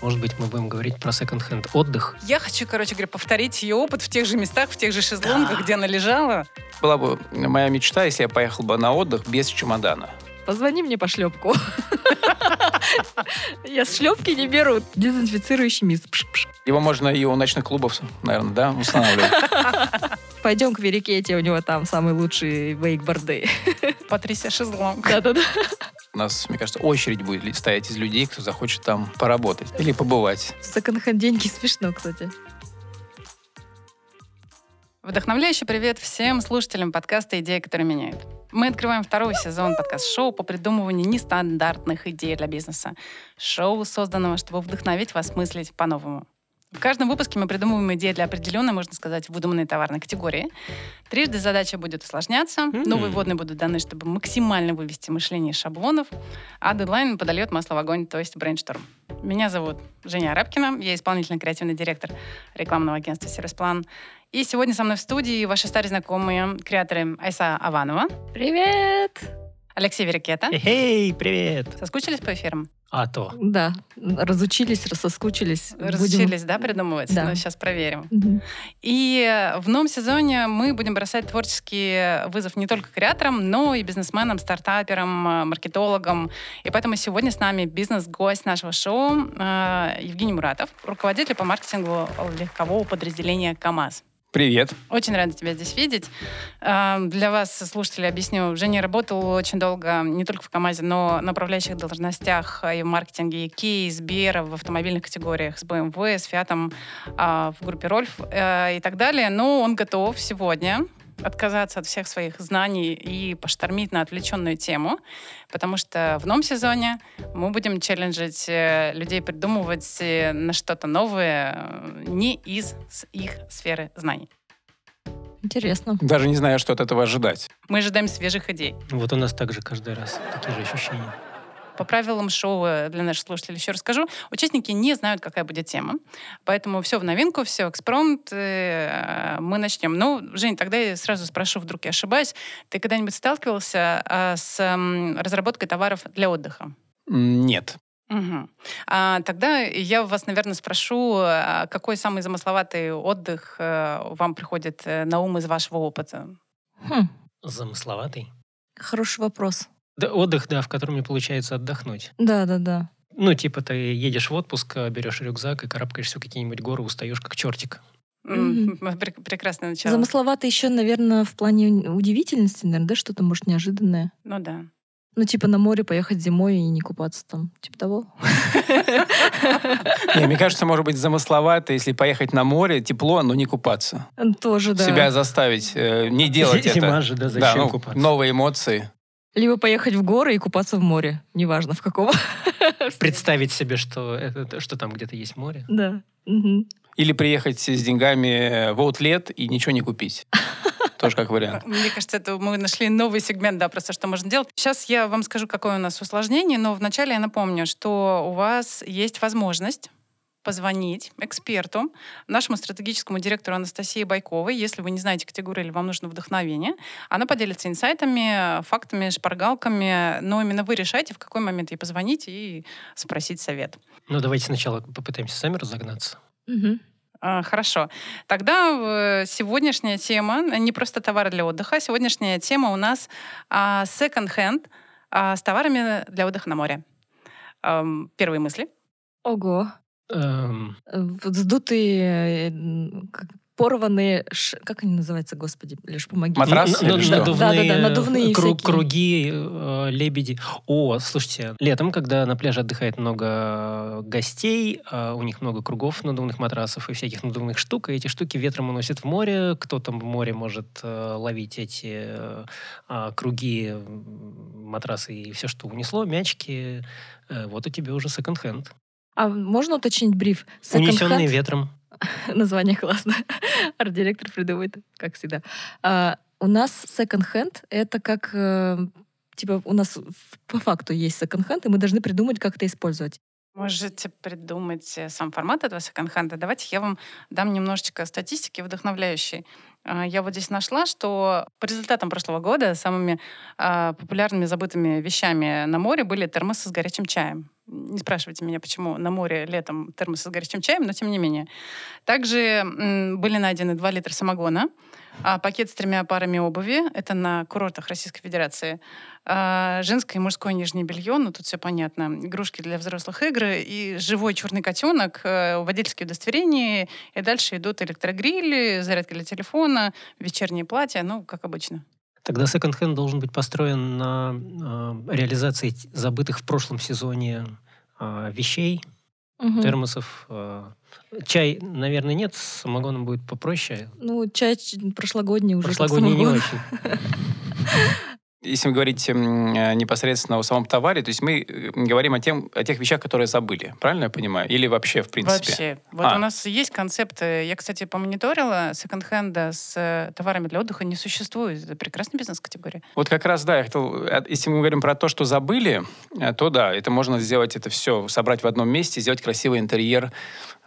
Может быть, мы будем говорить про секонд-хенд отдых. Я хочу, короче говоря, повторить ее опыт в тех же местах, в тех же шезлонгах, где она лежала. Была бы моя мечта, если я поехал бы на отдых без чемодана. Позвони мне по шлепку. Я с шлепки не беру. Дезинфицирующий мисс. Его можно и у ночных клубов, наверное, да, устанавливать. Пойдем к Верикете, у него там самый лучший вейкборды. Патрисия Шезлонг. Да-да-да. У нас, мне кажется, очередь будет стоять из людей, кто захочет там поработать или побывать. Секонд-хенд деньги смешно, кстати. Вдохновляющий привет всем слушателям подкаста «Идея, которая меняет». Мы открываем второй сезон подкаст-шоу по придумыванию нестандартных идей для бизнеса. Шоу, созданного, чтобы вдохновить вас мыслить по-новому. В каждом выпуске мы придумываем идеи для определенной, можно сказать, выдуманной товарной категории. Трижды задача будет усложняться, новые вводные будут даны, чтобы максимально вывести мышление из шаблонов, а дедлайн подольет масло в огонь, то есть brainstorm. Меня зовут Женя Арабкина, я исполнительный креативный директор рекламного агентства «Serviceplan». И сегодня со мной в студии ваши старые знакомые креаторы Айса Аванова, Привет! Алексей Верикета. Эй, привет! Соскучились по эфирам? А то. Да, разучились, соскучились. Будем- Разучились, да, придумывать? Да. Ну, сейчас проверим. Мгм. И в новом сезоне мы будем бросать творческий вызов не только креаторам, но и бизнесменам, стартаперам, э, маркетологам. И поэтому сегодня с нами бизнес-гость нашего шоу э, Евгений Муратов, руководитель по маркетингу легкового подразделения КАМАЗ. Привет. Очень рада тебя здесь видеть. Э, Для вас, слушатели, объясню. Женя работал очень долго не только в КАМАЗе, но на управляющих должностях и в маркетинге и Сбера, в автомобильных категориях с BMW, с Фиатом, а, в группе Рольф э, и так далее. Но он готов сегодня отказаться от всех своих знаний и поштормить на отвлеченную тему, потому что в новом сезоне мы будем челленджить э, людей придумывать э, на что-то новое э, не из их сферы знаний. Интересно. Даже не знаю, что от этого ожидать. Мы ожидаем свежих идей. Вот у нас также каждый раз такие же ощущения. По правилам шоу э, для наших слушателей еще расскажу. Участники не знают, какая будет тема. Поэтому все в новинку, все экспромт. э, Мы начнем. Ну, Жень, тогда я сразу спрошу, вдруг я ошибаюсь. Ты когда-нибудь сталкивался с м, разработкой товаров для отдыха? Нет. Мгм. А, тогда я вас, наверное, спрошу, какой самый замысловатый отдых э, вам приходит э, на ум из вашего опыта? Хм, Замысловатый. хороший вопрос. Да, отдых, да, в котором не получается отдохнуть. Да-да-да. Ну, типа, ты едешь в отпуск, а, берешь рюкзак и карабкаешься в какие-нибудь горы, устаешь как чертик. Прек- Прекрасное начало. Замысловато еще, наверное, в плане удивительности, наверное, да, что-то, может, неожиданное. Ну да. Ну, типа на море поехать зимой и не купаться там. Типа того. Не, мне кажется, может быть замысловато, если поехать на море, тепло, но не купаться. Тоже, да. Себя заставить э, не делать Зима это. же, да, Да, зачем ну, купаться? новые эмоции. Либо поехать в горы и купаться в море. Неважно, в каком. Представить себе, что, это, что там где-то есть море. Да. Мгм. Или приехать с деньгами в аутлет и ничего не купить. Тоже как вариант. Мне кажется, это мы нашли новый сегмент, да, просто что можно делать. Сейчас я вам скажу, какое у нас усложнение, но вначале я напомню, что у вас есть возможность позвонить эксперту, нашему стратегическому директору Анастасии Байковой, если вы не знаете категорию или вам нужно вдохновение. Она поделится инсайтами, фактами, шпаргалками, но именно вы решаете, в какой момент ей позвонить и спросить совет. Ну, давайте сначала попытаемся сами разогнаться. А, Хорошо. Тогда э, сегодняшняя тема, не просто товары для отдыха, сегодняшняя тема у нас а, second-hand а, с товарами для отдыха на море. Первые мысли. Ого. Эм, Э, э, порванные, ш- как они называются, господи, лишь помоги. Матрас н- н- или что? Надувные, Да-да-да, надувные кру- всякие. круги, э, лебеди. О, слушайте, летом, когда на пляже отдыхает много гостей, а у них много кругов надувных матрасов и всяких надувных штук, и эти штуки ветром уносят в море. Кто-то в море может э, ловить эти э, а, круги, матрасы и все, что унесло, мячики. Э, вот у тебя уже секонд-хенд. А можно уточнить бриф? Унесенные Second-hand? ветром. Название классно. Арт-директор придумает, как всегда. А, у нас секонд-хенд — это как... э, типа у нас по факту есть секонд-хенд, и мы должны придумать, как это использовать. Можете придумать э, сам формат этого секонд-хенда. Давайте я вам дам немножечко статистики вдохновляющей. А, Я вот здесь нашла, что по результатам прошлого года самыми а, популярными забытыми вещами на море были термосы с горячим чаем. Не спрашивайте меня, почему на море летом термосы с горячим чаем, но тем не менее. Также были найдены 2 литра самогона, а, пакет с тремя парами обуви, это на курортах Российской Федерации, а, женское и мужское нижнее белье, ну тут все понятно, игрушки для взрослых игр и живой черный котенок, э, водительские удостоверения, и дальше идут электрогрили, зарядка для телефона, вечерние платья, ну, как обычно. Тогда секонд-хенд должен быть построен на э, реализации забытых в прошлом сезоне э, вещей, Мгм. термосов. э. Чай, наверное, нет, с самогоном будет попроще. Ну, чай прошлогодний уже. Прошлогодний не очень. Если говорить м, э, непосредственно о самом товаре, то есть мы э, говорим о, тем, о тех вещах, которые забыли. Правильно я понимаю? Или вообще, в принципе? Вообще. Вот А. у нас есть концепт, я, кстати, помониторила, секонд-хенда с э, товарами для отдыха не существует. Это прекрасная бизнес-категория. Вот как раз, да, я хотел, если мы говорим про то, что забыли, то да, это можно сделать, это все собрать в одном месте, сделать красивый интерьер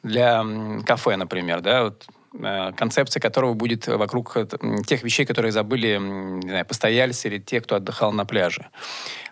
для кафе, например, да, вот, концепция которого будет вокруг э, тех вещей, которые забыли, не знаю, постояльцы или те, кто отдыхал на пляже.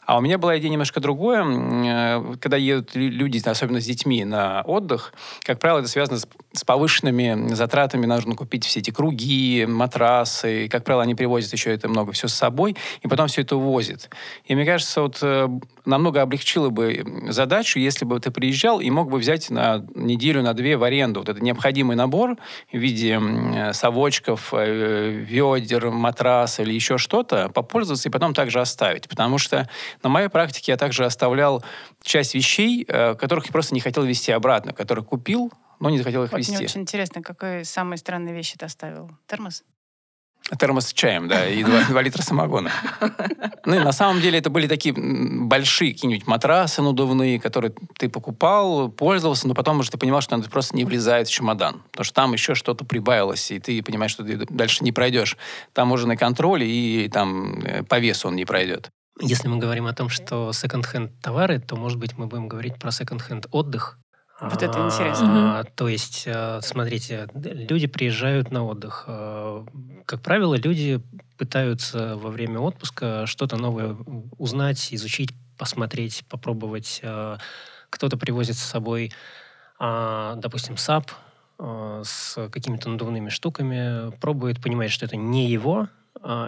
А у меня была идея немножко другое. Э, Когда едут лю- люди, особенно с детьми, на отдых, как правило, это связано с, повышенными затратами. Нужно купить все эти круги, матрасы. И, как правило, они привозят еще это много все с собой, и потом все это увозят. И мне кажется, вот э, намного облегчило бы задачу, если бы ты приезжал и мог бы взять на неделю, на две в аренду вот этот необходимый набор в виде совочков, э, ведер, матраса или еще что-то, попользоваться и потом также оставить. Потому что на моей практике я также оставлял часть вещей, э, которых я просто не хотел везти обратно, которые купил, но не захотел их Вот мне везти. очень интересно, какой самые странные вещи ты оставил? Термос? Термос с чаем, да, и 2, литра самогона. Ну, и на самом деле это были такие большие какие-нибудь матрасы надувные, которые ты покупал, пользовался, но потом уже ты понимал, что это просто не влезает в чемодан. Потому что там еще что-то прибавилось, и ты понимаешь, что ты дальше не пройдешь. Таможенный контроль, и там э, по весу он не пройдет. Если мы говорим о том, что секонд-хенд товары, то, может быть, мы будем говорить про секонд-хенд отдых. Вот это А, интересно. То есть, э, смотрите, люди приезжают на отдых. Э, Как правило, люди пытаются во время отпуска что-то новое узнать, изучить, посмотреть, попробовать. Э, Кто-то привозит с собой, а, допустим, САП с какими-то надувными штуками, пробует, понимает, что это не его, а,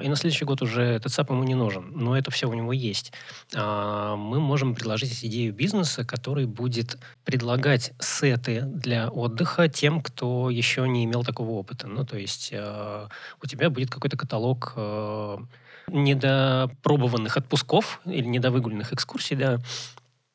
и на следующий год уже этот САП ему не нужен. Но это все у него есть. А, Мы можем предложить идею бизнеса, который будет предлагать сеты для отдыха тем, кто еще не имел такого опыта. Ну, то есть э, у тебя будет какой-то каталог э, недопробованных отпусков или недовыгуленных экскурсий, да,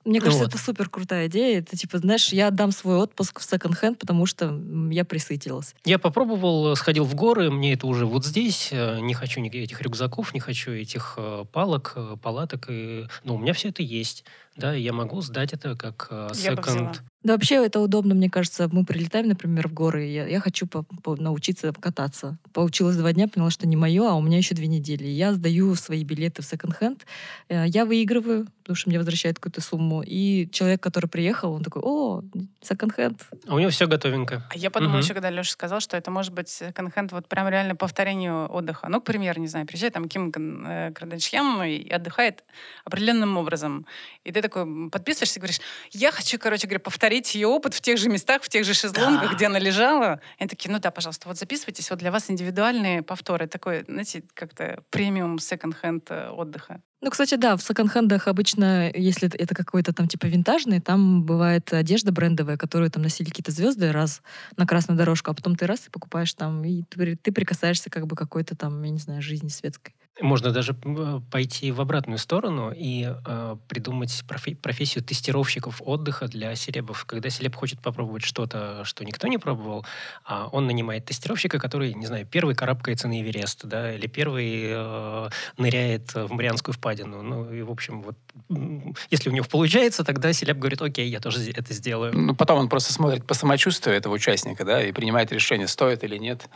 Мне кажется, Вот. это супер крутая идея. Это типа, знаешь, я отдам свой отпуск в секонд-хенд, потому что я присытилась. Я попробовал, сходил в горы, мне это уже вот здесь, э, не хочу никаких этих рюкзаков, не хочу этих э, палок, э, палаток, и, ну, у меня все это есть, да, и я могу сдать это как э, Да вообще это удобно, мне кажется. Мы прилетаем, например, в горы, и я, я хочу по- по- научиться кататься. Поучилась два дня, поняла, что не мое, а у меня еще две недели. Я сдаю свои билеты в секонд-хенд. Э, Я выигрываю, потому что мне возвращают какую-то сумму. И человек, который приехал, он такой, о, секонд-хенд. А у него все готовенько. А я подумала Мгм. еще, когда Леша сказал, что это может быть конхент вот прям реально повторению отдыха. Ну, к примеру, не знаю, приезжает там Ким э, Кардашьян и отдыхает определенным образом. И ты такой подписываешься и говоришь, я хочу, короче говоря, повторить ее опыт в тех же местах, в тех же шезлонгах, где она лежала. И они такие, ну да, пожалуйста, вот записывайтесь, вот для вас индивидуальные повторы. Такой, знаете, как-то премиум секонд-хенд э, отдыха. Ну, кстати, да, в секонд-хендах обычно, если это- какой-то там типа винтажный, там бывает одежда брендовая, которую там носили какие-то звезды раз на красную дорожку, а потом ты раз и покупаешь там, и ты, ты прикасаешься как бы какой-то там, я не знаю, жизни светской. Можно даже пойти в обратную сторону и э, придумать профи- профессию тестировщиков отдыха для селебов. Когда селеб хочет попробовать что-то, что никто не пробовал, а он нанимает тестировщика, который, не знаю, первый карабкается на Эверест, да, или первый э, ныряет в Марианскую впадину. Ну, и, в общем, вот, если у него получается, тогда селеб говорит, окей, я тоже это сделаю. Ну, потом он просто смотрит по самочувствию этого участника, да, и принимает решение, стоит или нет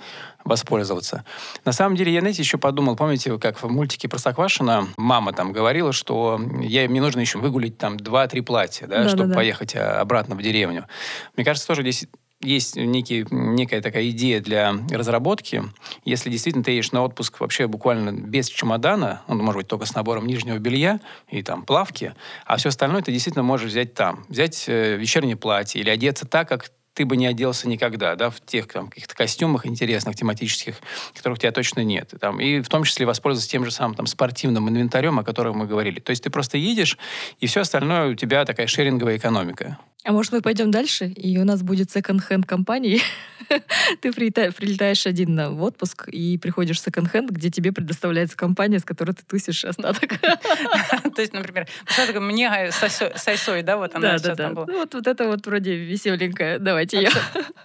воспользоваться. На самом деле, я, знаете, еще подумал, помните, как в мультике Простоквашино мама там говорила, что я, мне нужно еще выгулить там 2-3 платья, да, Да-да-да. чтобы поехать а, обратно в деревню. Мне кажется, тоже здесь есть некий, некая такая идея для разработки. Если действительно ты едешь на отпуск вообще буквально без чемодана, он может быть только с набором нижнего белья и там плавки, а все остальное ты действительно можешь взять там. Взять э, вечернее платье или одеться так, как ты бы не оделся никогда, да, в тех там, каких-то костюмах интересных, тематических, которых у тебя точно нет. Там, и в том числе воспользоваться тем же самым там, спортивным инвентарем, о котором мы говорили. То есть ты просто едешь, и все остальное у тебя такая шеринговая экономика. А может, мы пойдем дальше, и у нас будет секонд-хенд компании. Ты прилетаешь один на в отпуск и приходишь в секонд-хенд, где тебе предоставляется компания, с которой ты тусишь остаток. То есть, например, что такое мне сайсой, да, вот она сейчас там была. Ну, вот, вот это вот вроде веселенькая. Давайте я.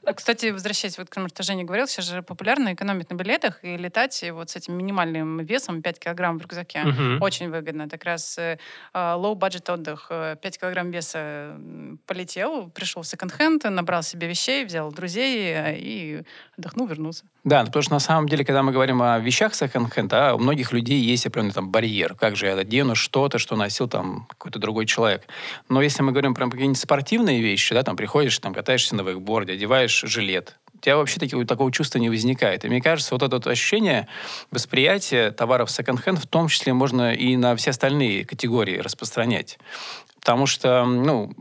А, кстати, возвращаясь вот к тому, что Женя говорил, сейчас же популярно экономить на билетах и летать вот с этим минимальным весом 5 килограмм в рюкзаке. Очень выгодно. Это как раз э, а, low-budget отдых. 5 э, килограмм веса полететь полетел, пришел в секонд-хенд, набрал себе вещей, взял друзей э, и отдохнул, вернулся. Да, потому что на самом деле, когда мы говорим о вещах секонд-хенд, да, у многих людей есть определенный там барьер. Как же я одену что-то, что носил там какой-то другой человек. Но если мы говорим про какие-нибудь спортивные вещи, да, там приходишь, там катаешься на вейкборде, одеваешь жилет, у тебя вообще такого, такого чувства не возникает. И мне кажется, вот это вот ощущение восприятия товаров секонд-хенд в том числе можно и на все остальные категории распространять. Потому что, ну,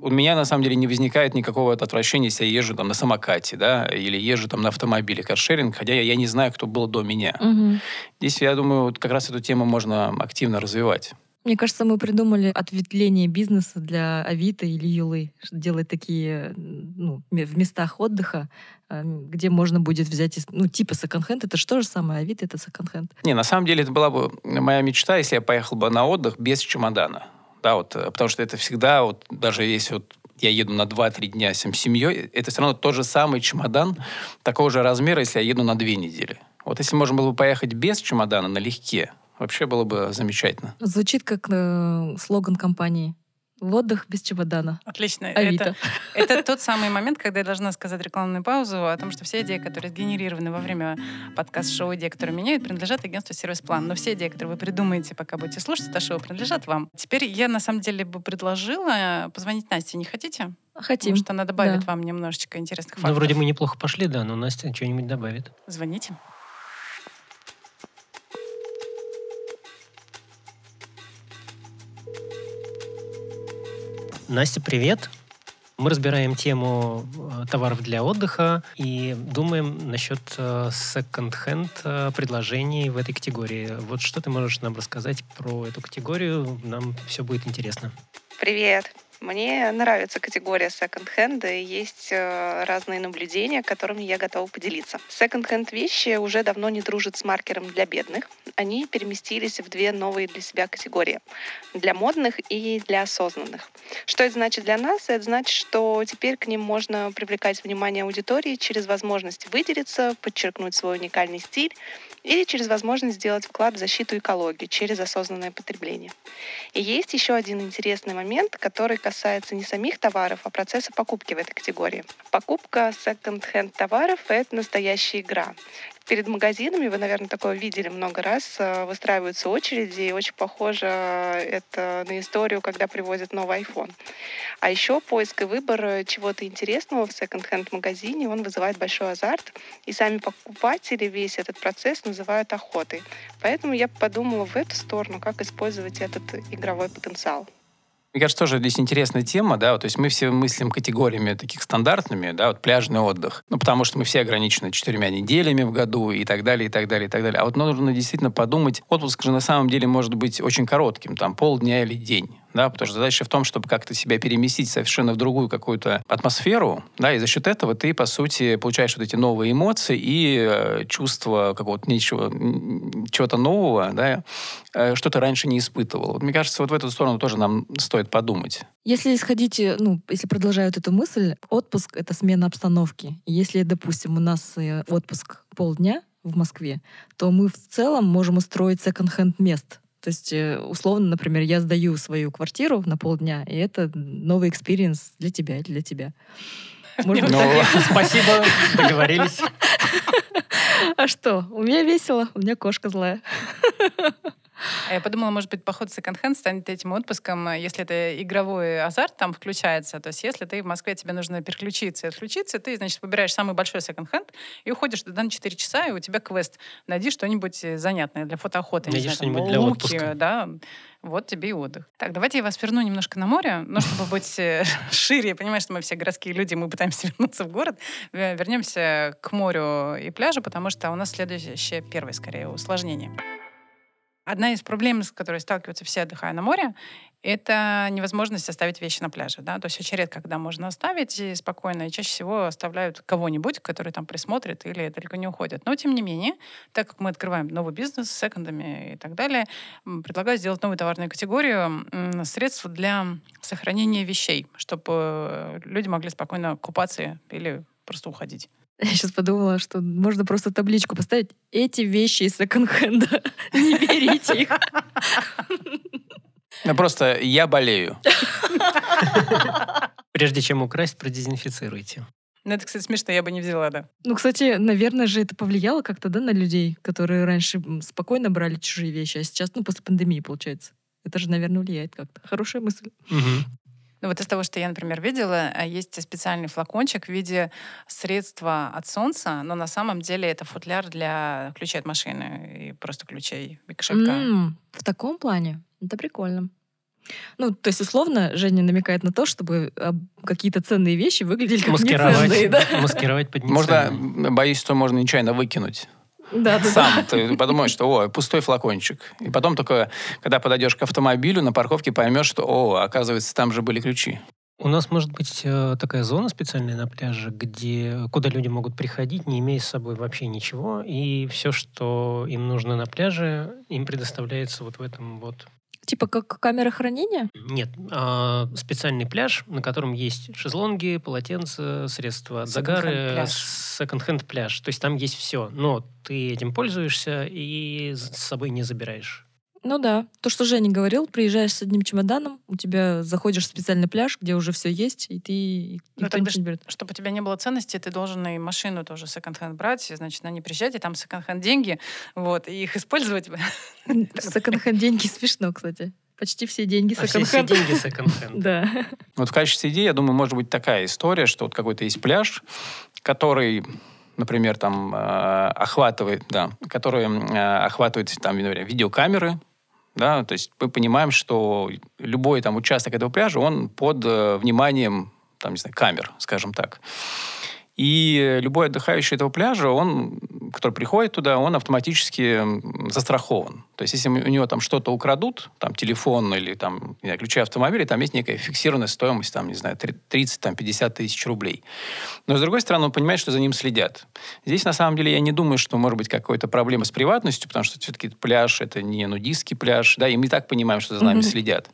у меня на самом деле не возникает никакого отвращения, если я езжу там на самокате, да, или езжу там на автомобиле, каршеринг, хотя я, я не знаю, кто был до меня. Угу. Здесь, я думаю, вот как раз эту тему можно активно развивать. Мне кажется, мы придумали ответвление бизнеса для Авито или Юлы, делать такие ну, в местах отдыха, э, где можно будет взять, ну, типа секонд-хенд, это же то же самое, Авито — это секонд-хенд. Не, на самом деле это была бы моя мечта, если я поехал бы на отдых без чемодана да, вот, э, потому что это всегда, вот, даже если вот я еду на 2-3 дня с семьей, это все равно тот же самый чемодан такого же размера, если я еду на 2 недели. Вот если можно было бы поехать без чемодана налегке, вообще было бы замечательно. Звучит как э, слоган компании. В отдых без чемодана. Отлично. Это, это тот самый момент, когда я должна сказать рекламную паузу о том, что все идеи, которые сгенерированы во время подкаст-шоу «Идеи, которые меняют», принадлежат агентству «Сервис План». Но все идеи, которые вы придумаете, пока будете слушать это шоу, принадлежат вам. Теперь я, на самом деле, бы предложила позвонить Насте. Не хотите? Хотим. Потому что она добавит да. вам немножечко интересных фактов. Ну, вроде мы неплохо пошли, да, но Настя что-нибудь добавит. Звоните. Настя, привет. Мы разбираем тему э, товаров для отдыха и думаем насчет э, second-hand э, предложений в этой категории. Вот что ты можешь нам рассказать про эту категорию? Нам все будет интересно. Привет. Мне нравится категория секонд-хенда, и есть э, разные наблюдения, которыми я готова поделиться. Секонд-хенд вещи уже давно не дружат с маркером для бедных. Они переместились в две новые для себя категории. Для модных и для осознанных. Что это значит для нас? Это значит, что теперь к ним можно привлекать внимание аудитории через возможность выделиться, подчеркнуть свой уникальный стиль или через возможность сделать вклад в защиту экологии через осознанное потребление. И есть еще один интересный момент, который касается не самих товаров, а процесса покупки в этой категории. Покупка секонд-хенд товаров — это настоящая игра. Перед магазинами, вы, наверное, такое видели много раз, э, выстраиваются очереди, и очень похоже это на историю, когда привозят новый iPhone. А еще поиск и выбор чего-то интересного в секонд-хенд магазине, он вызывает большой азарт, и сами покупатели весь этот процесс называют охотой. Поэтому я подумала в эту сторону, как использовать этот игровой потенциал. Мне кажется, тоже здесь интересная тема, да, то есть мы все мыслим категориями таких стандартными, да, вот пляжный отдых, ну, потому что мы все ограничены четырьмя неделями в году и так далее, и так далее, и так далее. А вот нужно действительно подумать, отпуск же на самом деле может быть очень коротким, там, полдня или день да, потому что задача в том, чтобы как-то себя переместить совершенно в другую какую-то атмосферу, да, и за счет этого ты, по сути, получаешь вот эти новые эмоции и э, чувство какого-то ничего, чего-то нового, да, э, что ты раньше не испытывал. Вот, мне кажется, вот в эту сторону тоже нам стоит подумать. Если исходить, э, ну, если продолжают эту мысль, отпуск — это смена обстановки. Если, допустим, у нас отпуск полдня, в Москве, то мы в целом можем устроить секонд-хенд мест то есть, э, условно, например, я сдаю свою квартиру на полдня, и это новый experience для тебя и для тебя. Ну, спасибо, договорились. А что? У меня весело, у меня кошка злая. А я подумала, может быть, поход в секонд-хенд станет этим отпуском, э, если это игровой азарт там включается. То есть если ты в Москве, тебе нужно переключиться и отключиться, ты, значит, выбираешь самый большой секонд-хенд и уходишь туда на 4 часа, и у тебя квест. Найди что-нибудь э, занятное для фотоохоты. Найди что-нибудь для луки, отпуска. да. Вот тебе и отдых. Так, давайте я вас верну немножко на море, но чтобы быть э, шире, я понимаю, что мы все городские люди, мы пытаемся вернуться в город. Вернемся к морю и пляжу, потому что у нас следующее, первое, скорее, усложнение. Одна из проблем, с которой сталкиваются все, отдыхая на море, это невозможность оставить вещи на пляже. Да? То есть очень редко, когда можно оставить и спокойно, и чаще всего оставляют кого-нибудь, который там присмотрит или далеко не уходит. Но, тем не менее, так как мы открываем новый бизнес с секондами и так далее, предлагаю сделать новую товарную категорию средств для сохранения вещей, чтобы люди могли спокойно купаться или просто уходить. Я сейчас подумала, что можно просто табличку поставить. Эти вещи из секонд-хенда. Не берите их. Ну, просто я болею. Прежде чем украсть, продезинфицируйте. Ну, это, кстати, смешно, я бы не взяла, да. Ну, кстати, наверное же это повлияло как-то, да, на людей, которые раньше спокойно брали чужие вещи, а сейчас, ну, после пандемии, получается. Это же, наверное, влияет как-то. Хорошая мысль. Мгм. Ну вот из того, что я, например, видела, а, есть специальный флакончик в виде средства от солнца, но на самом деле это футляр для ключей от машины и просто ключей и кошелька. М, В таком плане. Это прикольно. Ну, то есть, условно, Женя намекает на то, чтобы а, какие-то ценные вещи выглядели как Маскировать, неценные, да? маскировать под Можно, неценные. боюсь, что можно нечаянно выкинуть. Да, да, да. Сам ты подумаешь, что о, пустой флакончик. И потом только, когда подойдешь к автомобилю на парковке, поймешь, что, о, оказывается, там же были ключи. У нас может быть э, такая зона специальная на пляже, где, куда люди могут приходить, не имея с собой вообще ничего, и все, что им нужно на пляже, им предоставляется вот в этом вот Типа как камера хранения? Нет, а, специальный пляж, на котором есть шезлонги, полотенца, средства от загара, Секонд-хенд пляж. То есть там есть все, но ты этим пользуешься и с собой не забираешь. Ну да. То, что Женя говорил, приезжаешь с одним чемоданом, у тебя заходишь в специальный пляж, где уже все есть, и ты и Ну, тогда не берет. Чтобы у тебя не было ценности, ты должен и машину тоже секонд-хенд брать, и, значит, на ней приезжать, и там секонд-хенд деньги, вот, и их использовать. Секонд-хенд деньги смешно, кстати. Почти все деньги А все, все секонд-хенд. деньги секонд-хенд. Да. Вот в качестве идеи, я думаю, может быть такая история, что вот какой-то есть пляж, который, например, там э, охватывает, да, который э, охватывает там, например, видеокамеры, да, то есть мы понимаем, что любой там участок этого пляжа, он под э, вниманием, там, не знаю, камер, скажем так. И любой отдыхающий этого пляжа, он, который приходит туда, он автоматически застрахован. То есть, если у него там что-то украдут, там телефон или там, не знаю, ключи автомобиля, там есть некая фиксированная стоимость, там, не знаю, 30-50 тысяч рублей. Но, с другой стороны, он понимает, что за ним следят. Здесь, на самом деле, я не думаю, что может быть какая-то проблема с приватностью, потому что все-таки пляж — это не нудистский пляж, да, и мы и так понимаем, что за нами следят.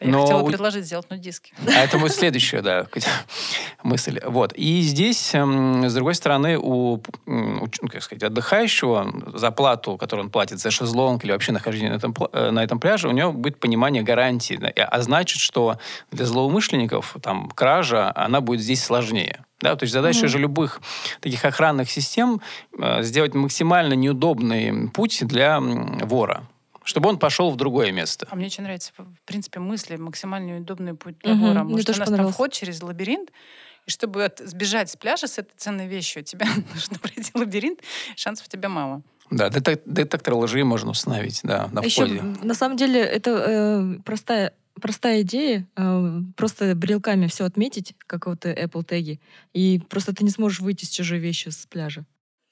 Я Но хотела предложить сделать нудиски. а это будет следующая, да, мысль. Вот. И здесь, эм, с другой стороны, у, у ну, как сказать, отдыхающего за плату, которую он платит за шезлонг или вообще нахождение на этом, э, на этом пляже, у него будет понимание гарантии. А значит, что для злоумышленников там кража, она будет здесь сложнее. Да, то есть задача Мгм. же любых таких охранных систем э, сделать максимально неудобный путь для вора, чтобы он пошел в другое место. А мне очень нравится, в принципе, мысли максимально удобный путь для Мгм, вора. Может, нас там вход через лабиринт, и чтобы от- сбежать с пляжа с этой ценной вещью, тебе нужно пройти лабиринт, шансов у тебя мало. Да, детек- детектор лжи можно установить, да, на А еще, входе. м, на самом деле, это э, простая простая идея, э, просто брелками все отметить, как вот э, Apple теги, и просто ты не сможешь выйти с чужой вещью с пляжа.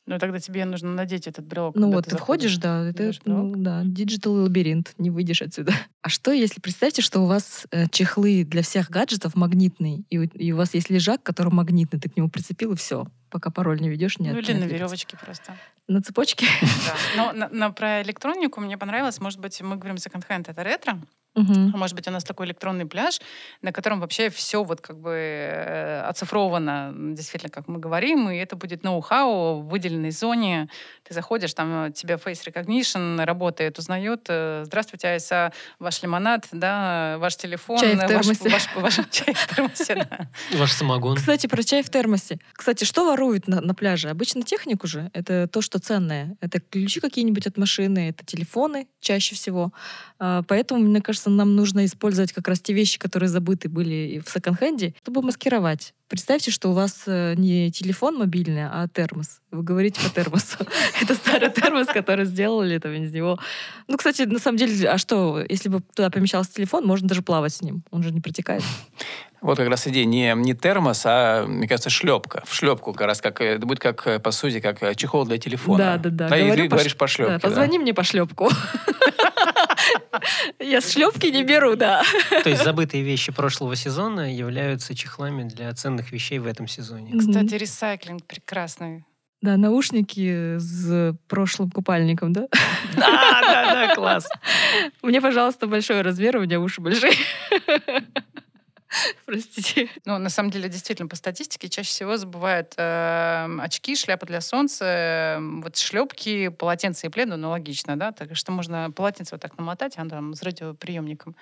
Ну, тогда тебе нужно надеть этот брелок. Ну вот, ты входишь, да, это, ну, да, digital лабиринт, не выйдешь отсюда. А что, если представьте, что у вас э, чехлы для всех гаджетов магнитные, и, у- и у вас есть лежак, который магнитный, ты к нему прицепил, и все. Пока пароль не введешь, не Ну, или не на веревочке просто. На цепочке? Да. Но на- на- про электронику мне понравилось. Может быть, мы говорим секонд-хенд, это ретро. А Может быть, у нас такой электронный пляж, на котором вообще все вот как бы э, оцифровано, действительно, как мы говорим, и это будет ноу-хау в выделенной зоне. Ты заходишь, там э, тебе face recognition работает, узнает, э, здравствуйте, Айса, ваш лимонад, да, ваш телефон, Чай в термосе. Ваш, ваш- ваш чай в термосе, да. Ваш самогон. Кстати, про чай в термосе. Кстати, что воруют на, на пляже? Обычно технику же. Это то, что ценное. Это ключи какие-нибудь от машины, это телефоны чаще всего. А, Поэтому, мне кажется, нам нужно использовать как раз те вещи, которые забыты были в секонд-хенде, чтобы маскировать. Представьте, что у вас э, не телефон мобильный, а термос. Вы говорите по термосу. Это старый термос, который сделали там из него. Ну, кстати, на самом деле, а что, если бы туда помещался телефон, можно даже плавать с ним. Он же не протекает. Вот как раз идея не, не термос, а, мне кажется, шлепка. В шлепку как раз, как, это будет как, э, по сути, как э, чехол для телефона. Да, да, да. и Говорю ты по говоришь по шлепке. Да, да. позвони мне по шлепку. Я с шлепки не беру, да. То есть забытые вещи прошлого сезона являются чехлами для ценных вещей в этом сезоне. Кстати, ресайклинг прекрасный. Да, наушники с прошлым купальником, да? Да, да, да, класс. Мне, пожалуйста, большой размер, у меня уши большие. Простите. Ну, на самом деле, действительно, по статистике чаще всего забывают э, очки, шляпа для солнца, э, вот шлепки, полотенце и пледы, ну, логично, да? Так что можно полотенце вот так намотать, а там с радиоприемником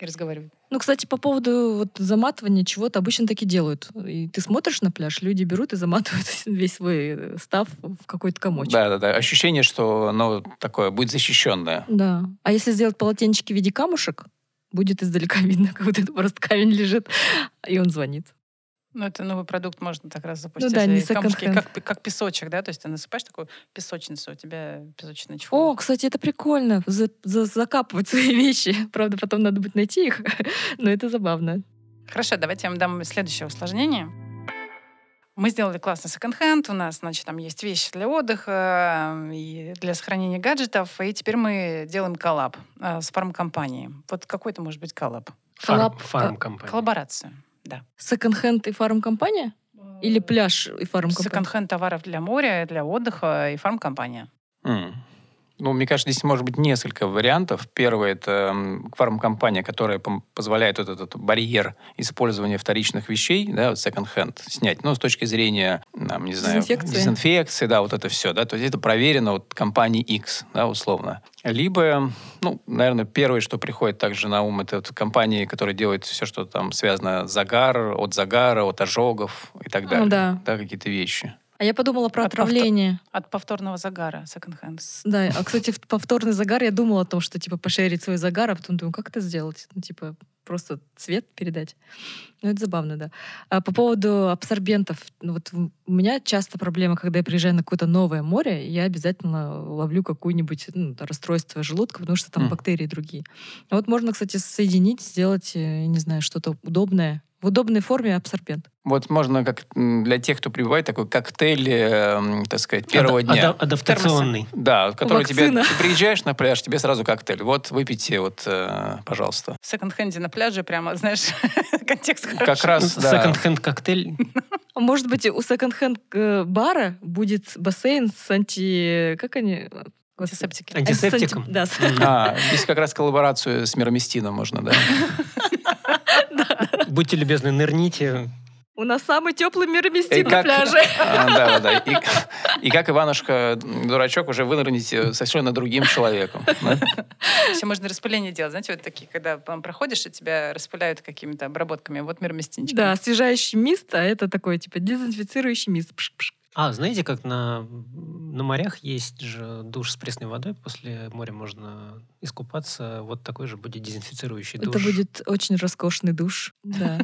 и разговаривать. Ну, кстати, по поводу вот заматывания чего-то обычно таки делают. И ты смотришь на пляж, люди берут и заматывают весь свой став в какой-то комочек. Да, да, да. Ощущение, что оно такое будет защищенное. Да. А если сделать полотенчики в виде камушек, будет издалека видно, как вот это просто камень лежит, и он звонит. Ну, это новый продукт можно так раз запустить. да, не камушки, как, как песочек, да? То есть ты насыпаешь такую песочницу, у тебя песочный чехол. О, кстати, это прикольно. За- за- закапывать свои вещи. Правда, потом надо будет найти их, но это забавно. Хорошо, давайте я вам дам следующее усложнение. Мы сделали классный секонд-хенд, у нас, значит, там есть вещи для отдыха э, и для сохранения гаджетов, и теперь мы делаем коллаб э, с фармкомпанией. Вот какой это может быть коллаб? Фарм, Коллаб, фарм а, компания. Коллаборацию, да. Секонд-хенд и фарм-компания? Или пляж и фарм-компания? Секонд-хенд товаров для моря, для отдыха и фармкомпания. М. Ну, мне кажется, здесь может быть несколько вариантов. Первый — это фармкомпания, которая позволяет вот этот барьер использования вторичных вещей, да, вот секонд-хенд, снять. Ну, с точки зрения, там, не знаю, Дезинфекции. дезинфекции, да, вот это все, да. То есть это проверено вот компанией X, да, условно. Либо, ну, наверное, первое, что приходит также на ум, это вот компании, которые делают все, что там связано с загар, от загара, от ожогов и так Ну далее. да. Да, какие-то вещи. А я подумала про повтор- отравление. От повторного загара секонд-хенд. Да, а, кстати, в повторный загар я думала о том, что, типа, пошерить свой загар, а потом думаю, как это сделать? Ну, типа, просто цвет передать. Ну, это забавно, да. А по поводу абсорбентов. Ну, вот у меня часто проблема, когда я приезжаю на какое-то новое море, я обязательно ловлю какое-нибудь ну, расстройство желудка, потому что там Мгм. бактерии другие. А вот можно, кстати, соединить, сделать, э, не знаю, что-то удобное. В удобной форме абсорбент. Вот можно как для тех, кто прибывает, такой коктейль, э, так сказать, первого Ада- дня. ада- адаптационный. Да, который тебе... Ты приезжаешь на пляж, тебе сразу коктейль. Вот, выпейте, вот, э, пожалуйста. В секонд-хенде на пляже прямо, знаешь, контекст Как хороший. раз, да. Секонд-хенд коктейль. Может быть, у секонд-хенд э, бара будет бассейн с анти... Как они? Антисептики. Антисептиком. Анти- Да. А, здесь как раз коллаборацию с мироместином можно, да? Будьте любезны, нырните. У нас самый теплый мироместин И на как- пляже. Да, да, да. И, и как Иванушка, дурачок, уже вынырнете совершенно другим человеком. Еще можно распыление делать. Знаете, вот такие, когда проходишь, и тебя распыляют какими-то обработками. Вот мир местинчик. Да, освежающий мист, а это такой, типа, дезинфицирующий мист. Пш-пш. А, знаете, как на, на морях есть же душ с пресной водой, после моря можно искупаться, вот такой же будет дезинфицирующий душ. Это будет очень роскошный душ. Да. Его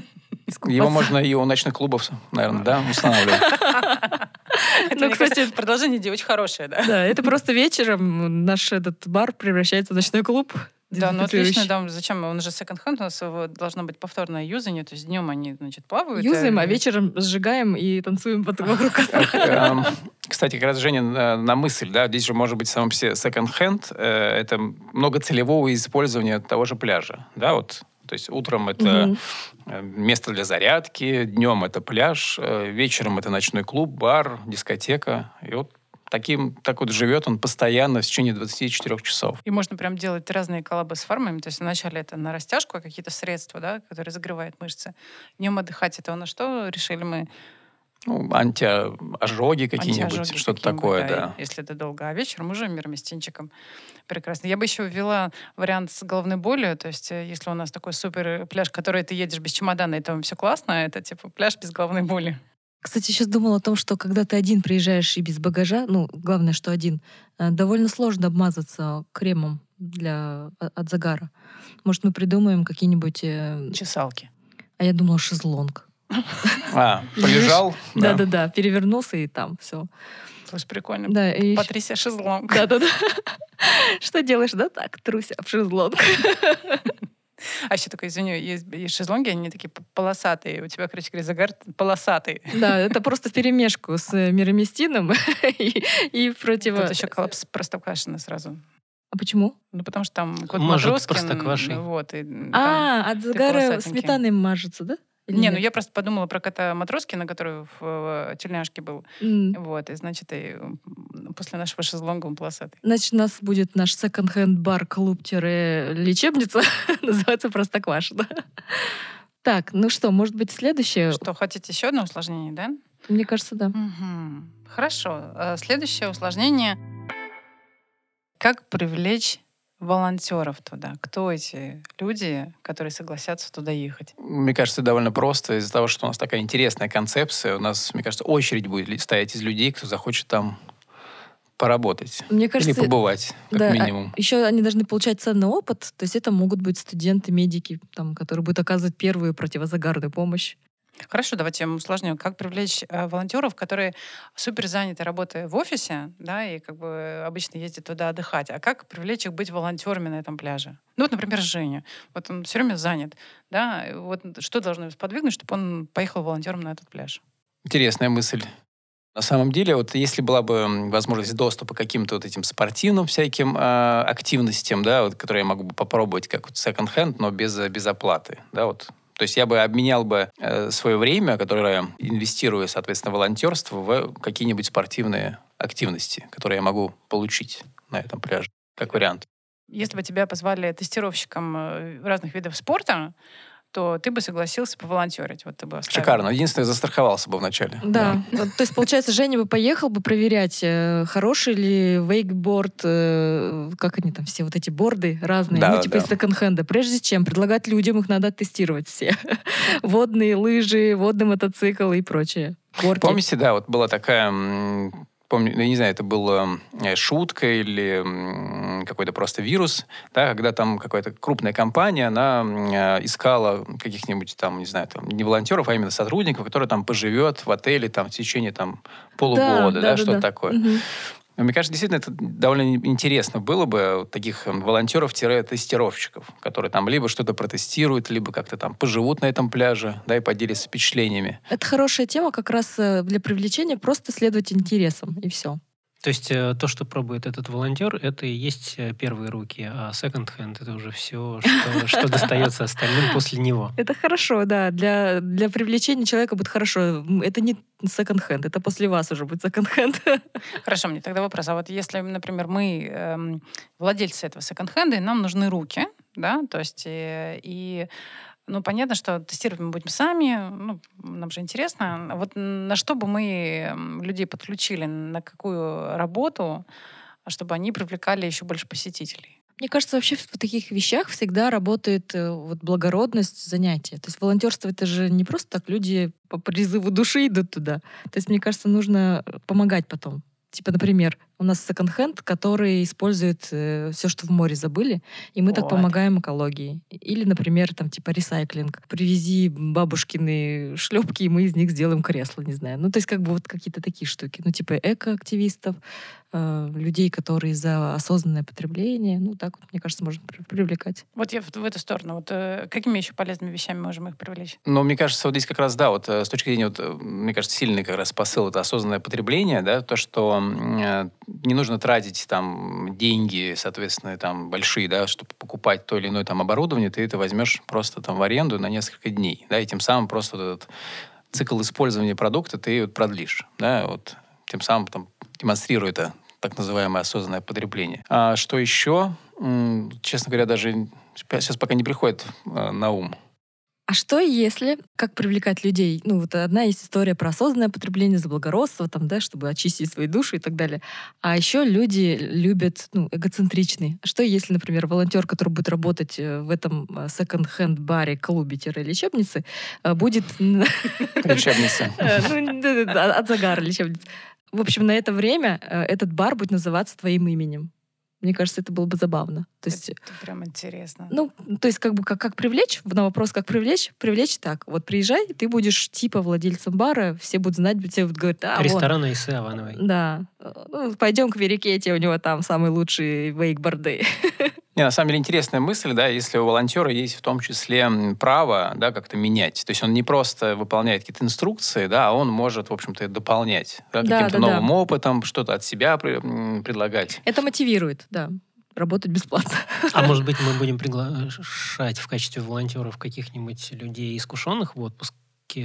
Искупаться. можно и у ночных клубов, наверное, да, устанавливать. Это, Ну, кстати, продолжение идеи очень хорошее, да? Да, это просто вечером наш этот бар превращается в ночной клуб. Да, ну отлично, да, зачем? Он же секонд-хенд, у нас его должно быть повторное юзание, то есть днем они, значит, плавают. Юзаем, э, а вечером сжигаем и танцуем потом вокруг костра. Эм, Кстати, как раз Женя на, на мысль, да, здесь же может быть сам себе second-hand, э, это многоцелевого использования того же пляжа, да, вот, то есть утром это э, место для зарядки, днем это пляж, э, вечером это ночной клуб, бар, дискотека, и вот таким, так вот живет он постоянно в течение 24 часов. И можно прям делать разные коллабы с фармами. То есть вначале это на растяжку, а какие-то средства, да, которые загревают мышцы. Днем отдыхать это у нас что решили мы? Ну, антиожоги какие-нибудь, что-то какие-нибудь, такое, да. Если это долго. А вечером уже мироместинчиком. Прекрасно. Я бы еще ввела вариант с головной болью. То есть, э, если у нас такой супер пляж, который ты едешь без чемодана, и там все классно, это типа пляж без головной боли. Кстати, сейчас думала о том, что когда ты один приезжаешь и без багажа, ну, главное, что один, э, довольно сложно обмазаться кремом для, а, от загара. Может, мы придумаем какие-нибудь... э, Чесалки. А я думала, шезлонг. А, полежал? да. Да-да-да, перевернулся и там все. Слушай, прикольно. Да, и Патрисия Шезлонг. Да-да-да. Что делаешь? Да так, труся в шезлонг. А еще такой, извини, есть, есть шезлонги, они такие полосатые. У тебя, короче говоря, загар полосатый. Да, это просто вперемешку с э, мироместином и, и противо... Тут еще коллапс простоквашино сразу. А почему? Ну, потому что там кот Мажут Матроскин. Вот, и А, от загара сметаной мажется, да? Или Не, ну нет? я просто подумала про кота Матроскина, который в э, тельняшке был. М. Вот, и значит, и после нашего шезлонга он полосатый. Значит, у нас будет наш секонд-хенд бар клуб-лечебница. Называется Простоквашино. Так, ну что, может быть, следующее? Что, хотите еще одно усложнение, да? Мне кажется, да. Хорошо. Э, Следующее усложнение. Как привлечь волонтеров туда? Кто эти люди, которые согласятся туда ехать? Мне кажется, довольно просто. Из-за того, что у нас такая интересная концепция, у нас, мне кажется, очередь будет стоять из людей, кто захочет там поработать. Мне Или кажется, побывать, как да, а минимум. еще они должны получать ценный опыт. То есть это могут быть студенты, медики, там, которые будут оказывать первую противозагарную помощь. Хорошо, давайте я усложню. Как привлечь э, волонтеров, которые супер заняты работой в офисе, да, и как бы обычно ездят туда отдыхать. А как привлечь их быть волонтерами на этом пляже? Ну вот, например, Женя. Вот он все время занят, да. Вот что должно сподвигнуть, чтобы он поехал волонтером на этот пляж? Интересная мысль. На самом деле, вот если была бы возможность доступа к каким-то вот этим спортивным всяким э, активностям, да, вот, которые я могу попробовать как вот second-hand, но без, э, без оплаты, да, вот. То есть я бы обменял бы э, свое время, которое инвестирую, соответственно, волонтерство, в какие-нибудь спортивные активности, которые я могу получить на этом пляже, как вариант. Если бы тебя позвали тестировщиком э, разных видов спорта, то ты бы согласился поволонтерить. Вот ты бы оставил. Шикарно. Единственное, застраховался бы вначале. Да. Вот, то есть, получается, Женя бы поехал бы проверять, э, хороший ли вейкборд, э, как они там все, вот эти борды разные, Да, ну, типа да. из секонд-хенда. Прежде чем предлагать людям, их надо тестировать все. Водные лыжи, водный мотоцикл и прочее. Горки. Помните, да, вот была такая, помню, я не знаю, это была э, шутка или какой-то просто вирус, да, когда там какая-то крупная компания, она э, искала каких-нибудь там, не знаю, там, не волонтеров, а именно сотрудников, которые там поживет в отеле там в течение там полугода, да, что-то такое. Мгм. Но Мне кажется, действительно, это довольно интересно было бы таких эм, волонтеров-тестировщиков, которые там либо что-то протестируют, либо как-то там поживут на этом пляже, да, и поделятся впечатлениями. Это хорошая тема как раз э, для привлечения, просто следовать интересам, и все. То есть э, то, что пробует этот волонтер, это и есть э, первые руки, а hand это уже все, что, что достается остальным после него. Это хорошо, да. Для, для привлечения человека будет хорошо. Это не секонд-хенд, это после вас уже будет секонд-хенд. Хорошо, мне тогда вопрос. А вот если, например, мы эм, владельцы этого секонд-хенда, и нам нужны руки, да, то есть э, и ну, понятно, что тестировать мы будем сами, ну, нам же интересно. Вот на что бы мы людей подключили, на какую работу, чтобы они привлекали еще больше посетителей? Мне кажется, вообще в таких вещах всегда работает э, вот благородность занятия. То есть волонтерство это же не просто так люди по призыву души идут туда. То есть мне кажется, нужно э, помогать потом. Типа, например, у нас секонд-хенд, который использует все, что в море забыли, и мы так Вот. помогаем экологии. Или, например, там типа ресайклинг. Привези бабушкины шлепки, и мы из них сделаем кресло, не знаю. Ну, то есть как бы вот какие-то такие штуки. Ну, типа экоактивистов, э, людей, которые за осознанное потребление. Ну, так вот, мне кажется, можно при- привлекать. Вот я в, в эту сторону. Вот э, какими еще полезными вещами можем их привлечь? Но мне кажется, вот здесь как раз, да, вот э, с точки зрения, вот, э, мне кажется, сильный как раз посыл это осознанное потребление, да, то, что э, не нужно тратить там деньги, соответственно, там большие, да, чтобы покупать то или иное там оборудование, ты это возьмешь просто там в аренду на несколько дней, да, и тем самым просто вот этот цикл использования продукта ты вот продлишь, да, вот тем самым там, демонстрируя это так называемое осознанное потребление. А что еще? Честно говоря, даже сейчас пока не приходит э, на ум. А что если, как привлекать людей? Ну, вот одна есть история про осознанное потребление, за благородство, там, да, чтобы очистить свои души и так далее. А еще люди любят, ну, эгоцентричный. А что если, например, волонтер, который будет работать э, в этом э, секонд-хенд баре, клубе-лечебнице, э, будет... Лечебница. Ну, от загара лечебницы. В общем, на это время этот бар будет называться твоим именем. Мне кажется, это было бы забавно. То есть Это прям интересно. ну, то есть как бы как, как привлечь, на вопрос, как привлечь, привлечь так. Вот приезжай, ты будешь типа владельцем бара, все будут знать, все будут говорить, а, вон, Ресторана Исы Авановой. да, ну, пойдем к Верикете, у него там самый лучший вейкборды. Не, на самом деле интересная мысль, да, если у волонтера есть в том числе право, да, как-то менять. То есть он не просто выполняет какие-то инструкции, да, а он может, в общем-то, дополнять да, Да, каким-то да, да. новым опытом, что-то от себя предлагать. Это мотивирует, да, работать бесплатно. А может быть, мы будем приглашать в качестве волонтеров каких-нибудь людей, искушенных в отпуске,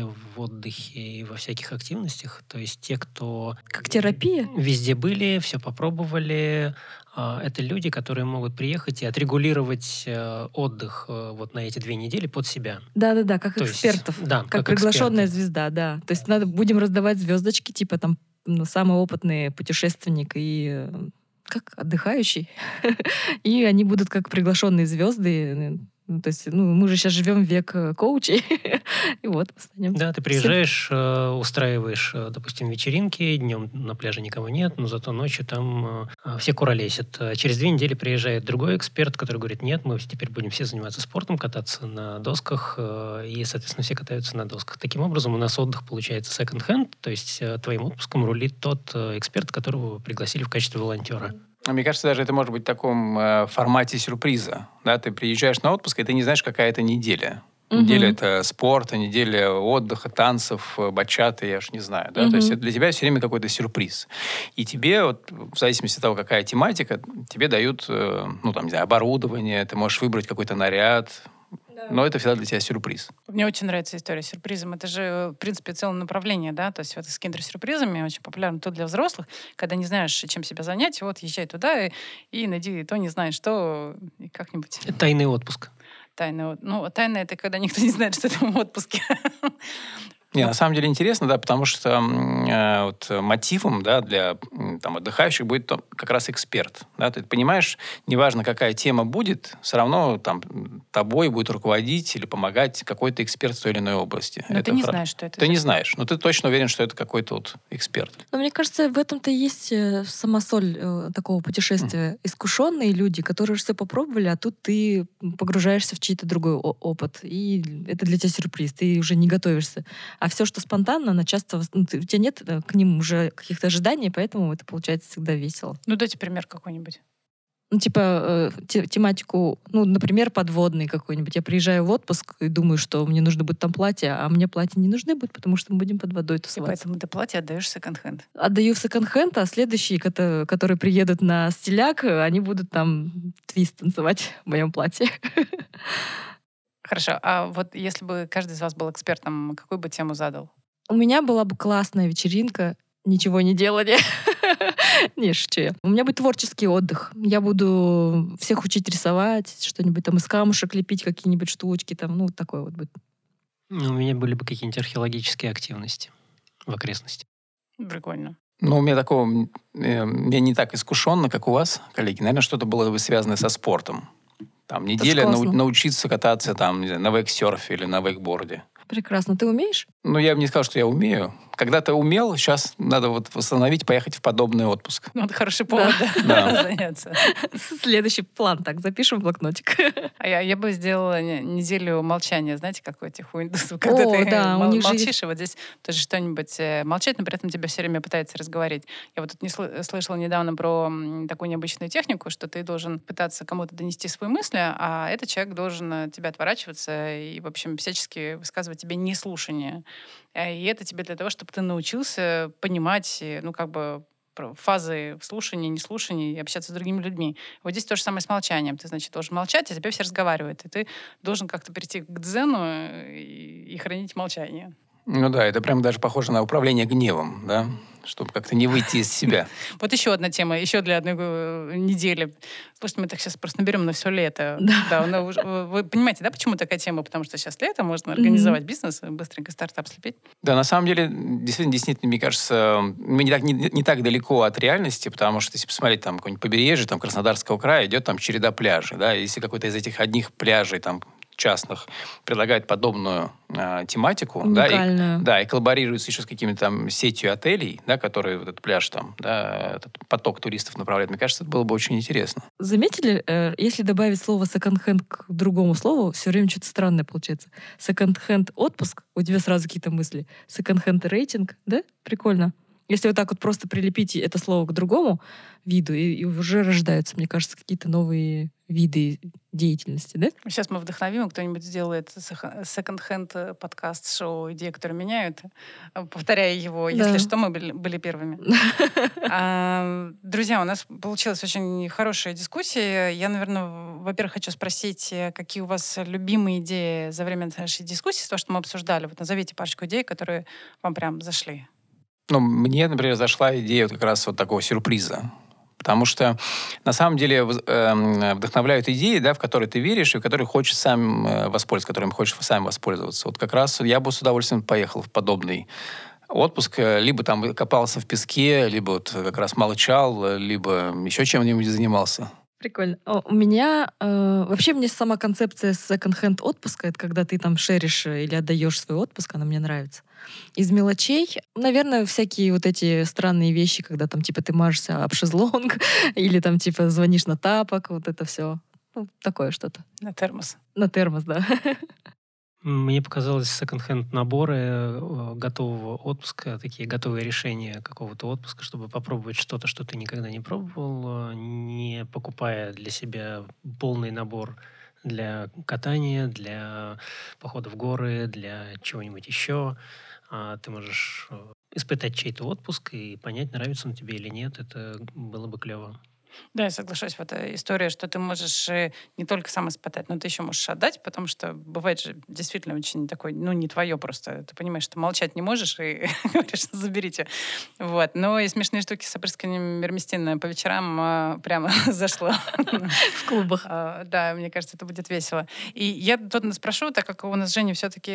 в отдыхе и во всяких активностях? То есть те, кто Как терапия. везде были, все попробовали. А, Это люди, которые могут приехать и отрегулировать э, отдых э, вот на эти две недели под себя. Да-да-да, как То есть, экспертов. да, как, как приглашенная эксперты. звезда, да. То есть надо будем раздавать звездочки, типа там ну, самый опытный путешественник и э, как отдыхающий. И они будут как приглашенные звезды. Ну, то есть, ну, мы же сейчас живем век э, коучей. И вот, станем. Да, ты приезжаешь, э, устраиваешь, э, допустим, вечеринки, днем на пляже никого нет, но зато ночью там э, все куролесят. Через две недели приезжает другой эксперт, который говорит, нет, мы теперь будем все заниматься спортом, кататься на досках, и, соответственно, все катаются на досках. Таким образом, у нас отдых получается second-hand, то есть твоим отпуском рулит тот эксперт, которого пригласили в качестве волонтера. А Мне кажется, даже это может быть в таком э, формате сюрприза. Да? Ты приезжаешь на отпуск, и ты не знаешь, какая это неделя. Мгм. Неделя это спорта, неделя отдыха, танцев, э, бачаты, я уж не знаю. Да? Мгм. То есть это для тебя все время какой-то сюрприз. И тебе, вот, в зависимости от того, какая тематика, тебе дают э, ну, там, не знаю, оборудование, ты можешь выбрать какой-то наряд. Но это всегда для тебя сюрприз. Мне очень нравится история с сюрпризом. Это же, в принципе, целое направление, да, то есть вот с киндер-сюрпризами очень популярно тут для взрослых, когда не знаешь, чем себя занять, вот езжай туда и, и найди то, не знаешь что, и как-нибудь Это тайный отпуск. тайно. Ну, тайна — это когда никто не знает, что ты в отпуске. Не, на самом деле интересно, да, потому что э, вот мотивом, да, для там отдыхающих будет то- как раз эксперт, да, ты понимаешь, неважно какая тема будет, все равно там тобой будет руководить или помогать какой-то эксперт в той или иной области. Но Это ты не фра- знаешь, что это. Ты за не знаешь, но ты точно уверен, что это какой-то вот эксперт. Но мне кажется, в этом-то и есть э, сама соль э, такого путешествия. Искушенные люди, которые уже все попробовали, а тут ты погружаешься в чей-то другой опыт. И это для тебя сюрприз, ты уже не готовишься. А все, что спонтанно, она часто... ну, ты- у тебя нет э, к ним уже каких-то ожиданий, поэтому это получается всегда весело. Ну, дайте пример какой-нибудь. Ну, типа, э, те- тематику, ну, например, подводный какой-нибудь. Я приезжаю в отпуск и думаю, что мне нужно будет там платье, а мне платье не нужны будет, потому что мы будем под водой И тусоваться. поэтому ты платье отдаешь секонд-хенд. Отдаю в секонд-хенд, а следующие, кото- которые приедут на стиляк, э, они будут там твист танцевать в моем платье. Хорошо, а вот если бы каждый из вас был экспертом, какую бы тему задал? У меня была бы классная вечеринка, ничего не делали. Не, шучу я. У меня будет творческий отдых. Я буду всех учить рисовать, что-нибудь там из камушек лепить, какие-нибудь штучки там, ну, вот такое вот будет. Ну, У меня были бы какие-нибудь археологические активности в окрестности. Прикольно. Ну, у меня такого, м, э, я не так искушенно, как у вас, коллеги. Наверное, что-то было бы связано со спортом. Там неделя нау- научиться кататься там, не знаю, на вейксерфе или на вейкборде. Прекрасно. Ты умеешь? Ну, я бы не сказал, что я умею. Когда-то умел, сейчас надо вот восстановить, поехать в подобный отпуск. Ну, это хороший повод, да, Да. заняться. Следующий план. Так, запишем в блокнотик. А я, я бы сделала не- неделю молчания, знаете, как у этих у индусов, когда О, ты да, у мол- них же молчишь, и вот здесь тоже что-нибудь э, молчать, но при этом тебя все время пытается разговорить. Я вот тут не сл- слышала недавно про такую необычную технику, что ты должен пытаться кому-то донести свои мысли, а этот человек должен от тебя отворачиваться и, в общем, всячески высказывать тебе неслушание. Э, И это тебе для того, чтобы ты научился понимать, э, ну, как бы фазы слушания, неслушания и общаться с другими людьми. Вот здесь то же самое с молчанием. Ты, значит, должен молчать, а тебе все разговаривают. И ты должен как-то прийти к дзену э, и, и хранить молчание. Ну да, это прям даже похоже на управление гневом, да? Чтобы как-то не выйти из себя. Вот еще одна тема, еще для одной э, недели. Слушайте, мы так сейчас просто наберем на все лето. Да. ну, вы понимаете, да, почему такая тема? Потому что сейчас лето, можно организовать бизнес, быстренько стартап слепить. Да, на самом деле, действительно, действительно, мне кажется, мы не так, не, не так далеко от реальности, потому что если посмотреть там какое-нибудь побережье, там Краснодарского края, идет там череда пляжей, да, если какой-то из этих одних пляжей там частных предлагает подобную э, тематику, да, и, да, и коллаборируется еще с какими-то там сетью отелей, да, которые вот этот пляж там, да, этот поток туристов направляет, мне кажется, это было бы очень интересно. Заметили, э, если добавить слово секонд-хенд к другому слову, все время что-то странное получается. Секонд-хенд отпуск, у тебя сразу какие-то мысли. Секонд-хенд рейтинг, да? Прикольно. Если вот так вот просто прилепить это слово к другому виду, и, и уже рождаются, мне кажется, какие-то новые виды деятельности, да? Сейчас мы вдохновим, кто-нибудь сделает секонд-хенд подкаст шоу «Идеи, которые меняют», э, повторяя его. Если Да. что, мы были, были первыми. Друзья, у нас получилась очень хорошая дискуссия. Я, наверное, во-первых, хочу спросить, э, какие у вас любимые идеи за время нашей дискуссии, то, что мы обсуждали. Вот назовите парочку идей, которые вам прям зашли. Ну, мне, например, зашла идея вот как раз вот такого сюрприза. Потому что на самом деле эм, вдохновляют идеи, да, в которые ты веришь и в которые хочешь сам э, воспользоваться, которыми хочешь сам воспользоваться. Вот как раз я бы с удовольствием поехал в подобный отпуск, э, либо там копался в песке, либо вот как раз молчал, э, либо еще чем-нибудь занимался. Прикольно. У меня э, вообще мне сама концепция секонд-хенд отпуска, это когда ты там шеришь э, или отдаешь свой отпуск, она мне нравится. Из мелочей, наверное, всякие вот эти странные вещи, когда там типа ты мажешься об шезлонг или там типа звонишь на тапок, вот это все. Ну, такое что-то. На термос. На термос, да. Мне показалось секонд-хенд наборы э, готового отпуска, такие готовые решения какого-то отпуска, чтобы попробовать что-то, что ты никогда не пробовал, э, не покупая для себя полный набор для катания, для похода в горы, для чего-нибудь еще. А Ты можешь э, испытать чей-то отпуск и понять, нравится он тебе или нет. Это было бы клево. Да, я соглашусь. Вот эта история, что ты можешь э, не только сам испытать, но ты еще можешь отдать, потому что бывает же действительно очень такой, ну, не твое просто. Ты понимаешь, что молчать не можешь и говоришь, заберите. Вот. Но и смешные штуки с опрыскиванием Мермистина по вечерам а, прямо зашло. В клубах. А, Да, мне кажется, это будет весело. И я тут спрошу, так как у нас Женя все-таки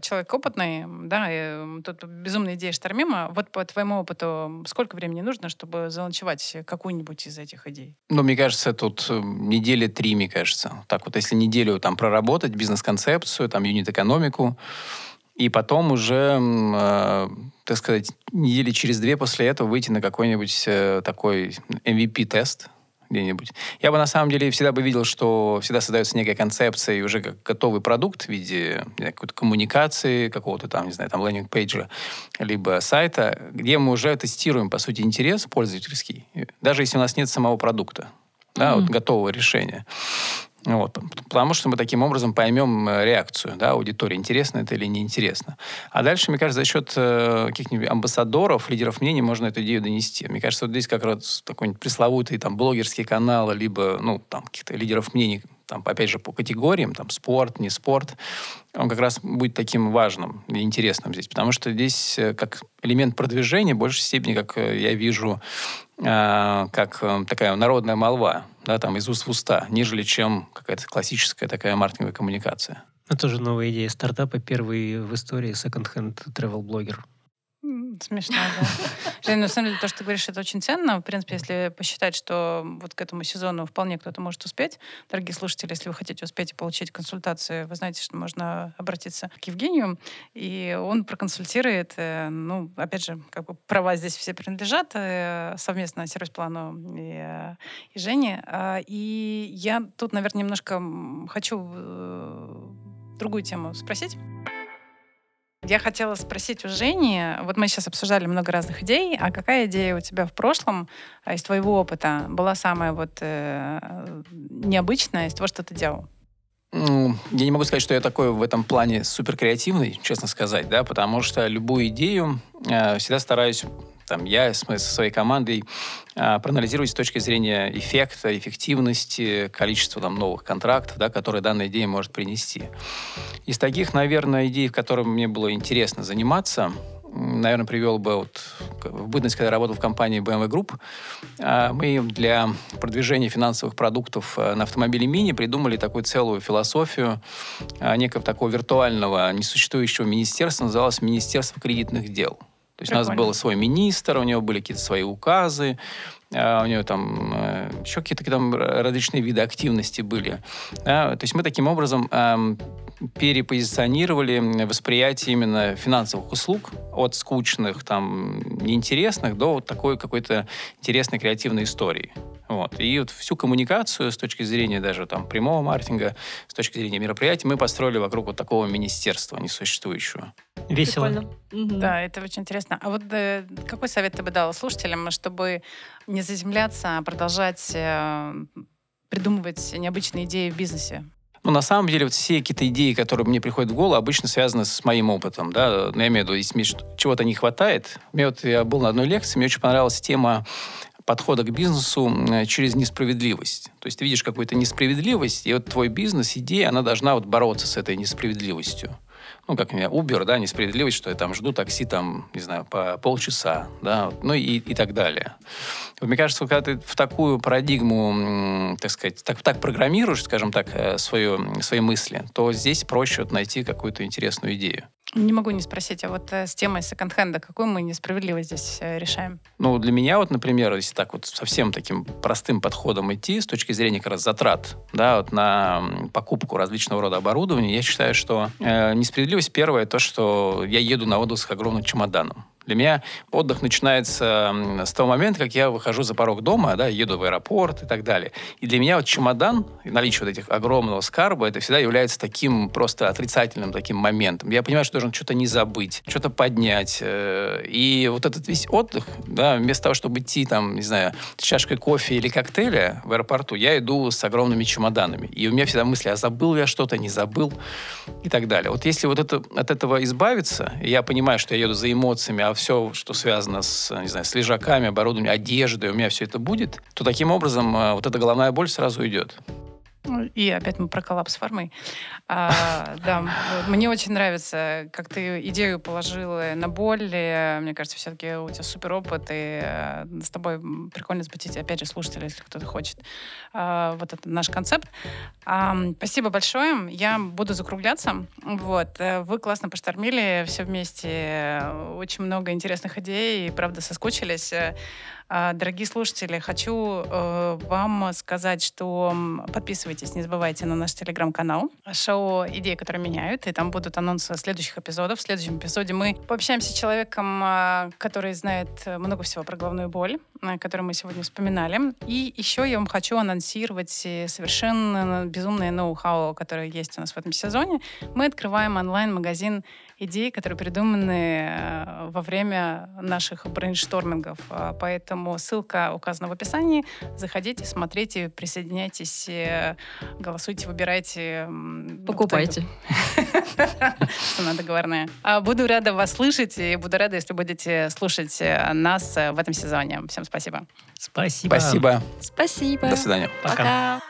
человек опытный, да, и тут безумная идея штормима. Вот по твоему опыту, сколько времени нужно, чтобы заланчевать какую-нибудь из этих идей? Ну, мне кажется, тут э, недели три, мне кажется. Так вот, если неделю там проработать бизнес-концепцию, там юнит-экономику, и потом уже, э, так сказать, недели через две после этого выйти на какой-нибудь э, такой MVP-тест где-нибудь. Я бы на самом деле всегда бы видел, что всегда создается некая концепция и уже как готовый продукт в виде знаю, какой-то коммуникации, какого-то там, не знаю, там лендинг-пейджа, либо сайта, где мы уже тестируем, по сути, интерес пользовательский, даже если у нас нет самого продукта, да, вот готового решения. Вот. Потому что мы таким образом поймем э, реакцию да, аудитории, интересно это или неинтересно. А дальше, мне кажется, за счет э, каких-нибудь амбассадоров, лидеров мнений можно эту идею донести. Мне кажется, вот здесь как раз такой-нибудь пресловутый там, блогерский канал, либо ну, там, каких-то лидеров мнений, там, опять же, по категориям, там, спорт, не спорт, он как раз будет таким важным и интересным здесь. Потому что здесь э, как элемент продвижения в большей степени, как э, я вижу, э, как такая народная молва, да, там, из уст в уста, нежели чем какая-то классическая такая маркетинговая коммуникация. Это тоже новая идея стартапа. Первый в истории секонд-хенд travel-блогер. Смешно, да. Жень, на самом деле, то, что ты говоришь, это очень ценно. В принципе, если посчитать, что вот к этому сезону вполне кто-то может успеть. Дорогие слушатели, если вы хотите успеть и получить консультации, вы знаете, что можно обратиться к Евгению, и он проконсультирует. э, Ну, опять же, как бы права здесь все принадлежат э, совместно сервис-плану и, э, и Жене. А, И я тут, наверное, немножко хочу другую тему спросить. Я хотела спросить у Жени, вот мы сейчас обсуждали много разных идей, а какая идея у тебя в прошлом а, из твоего опыта была самая вот э, необычная из того, что ты делал? Ну, я не могу сказать, что я такой в этом плане супер креативный, честно сказать, да, потому что любую идею э, всегда стараюсь, там, я с со своей командой э, проанализировать с точки зрения эффекта, эффективности, количества там, новых контрактов, да, которые данная идея может принести. Из таких, наверное, идей, в которых мне было интересно заниматься, наверное, привел бы вот в бытность, когда я работал в компании BMW Group, а, мы для продвижения финансовых продуктов э, на автомобиле Мини придумали такую целую философию а, некого такого виртуального, несуществующего министерства, называлось Министерство кредитных дел. То есть у нас был свой министр, у него были какие-то свои указы, а, у него там э, еще какие-то там различные виды активности были. Да? То есть мы таким образом перепозиционировали восприятие именно финансовых услуг от скучных, там, неинтересных до вот такой какой-то интересной креативной истории. Вот. И вот всю коммуникацию с точки зрения даже там прямого маркетинга, с точки зрения мероприятий, мы построили вокруг вот такого министерства несуществующего. Весело. Прикольно. Да, это очень интересно. А вот э, какой совет ты бы дала слушателям, чтобы не заземляться, а продолжать э, придумывать необычные идеи в бизнесе? Ну, на самом деле, вот все какие-то идеи, которые мне приходят в голову, обычно связаны с моим опытом, да, ну, я имею в виду, если чего-то не хватает. Мне вот, я был на одной лекции, мне очень понравилась тема подхода к бизнесу через несправедливость. То есть ты видишь какую-то несправедливость, и вот твой бизнес, идея, она должна вот бороться с этой несправедливостью ну, как меня, Uber, да, несправедливость, что я там жду такси, там, не знаю, по полчаса, да, ну и, и так далее. Мне кажется, когда ты в такую парадигму, так сказать, так, так программируешь, скажем так, э, свое, свои мысли, то здесь проще вот найти какую-то интересную идею. Не могу не спросить, а вот э, с темой секонд-хенда какую мы несправедливость здесь э, решаем? Ну, для меня вот, например, если так вот совсем таким простым подходом идти с точки зрения как раз затрат, да, вот на покупку различного рода оборудования, я считаю, что э, несправедливость первое то, что я еду на отдых с огромным чемоданом. Для меня отдых начинается с того момента, как я выхожу за порог дома, да, еду в аэропорт и так далее. И для меня вот чемодан, наличие вот этих огромного скарба, это всегда является таким просто отрицательным таким моментом. Я понимаю, что должен что-то не забыть, что-то поднять. Э, и вот этот весь отдых, да, вместо того, чтобы идти там, не знаю, с чашкой кофе или коктейля в аэропорту, я иду с огромными чемоданами. И у меня всегда мысли, а забыл я что-то, не забыл и так далее. Вот если вот это, от этого избавиться, я понимаю, что я еду за эмоциями, а все, что связано с, не знаю, с лежаками, оборудованием, одеждой, у меня все это будет, то таким образом э, вот эта головная боль сразу уйдет. И опять мы про коллапс формы. А, да, мне очень нравится, как ты идею положила на боль. Мне кажется, все-таки у тебя супер опыт, и э, с тобой прикольно запустить, опять же, слушателя, если кто-то хочет. А, вот это наш концепт. А, спасибо большое. Я буду закругляться. Вот. Э, вы классно поштормили все вместе. Очень много интересных идей, и, правда, соскучились. А, дорогие слушатели, хочу э, вам сказать, что подписывайтесь, не забывайте на наш телеграм-канал шоу «Идеи, которые меняют», и там будут анонсы следующих эпизодов. В следующем эпизоде мы пообщаемся с человеком, а, который знает много всего про головную боль, э, который мы сегодня вспоминали. И еще я вам хочу анонсировать совершенно безумное ноу-хау, которое есть у нас в этом сезоне. Мы открываем онлайн-магазин идей, которые придуманы э, во время наших брейнштормингов. А, поэтому ссылка указана в описании. Заходите, смотрите, присоединяйтесь, э, голосуйте, выбирайте. Покупайте. Цена договорная. А, буду рада вас слышать и буду рада, если будете слушать э, нас в этом сезоне. Всем спасибо. Спасибо. Спасибо. Спасибо. До свидания. Пока. Пока.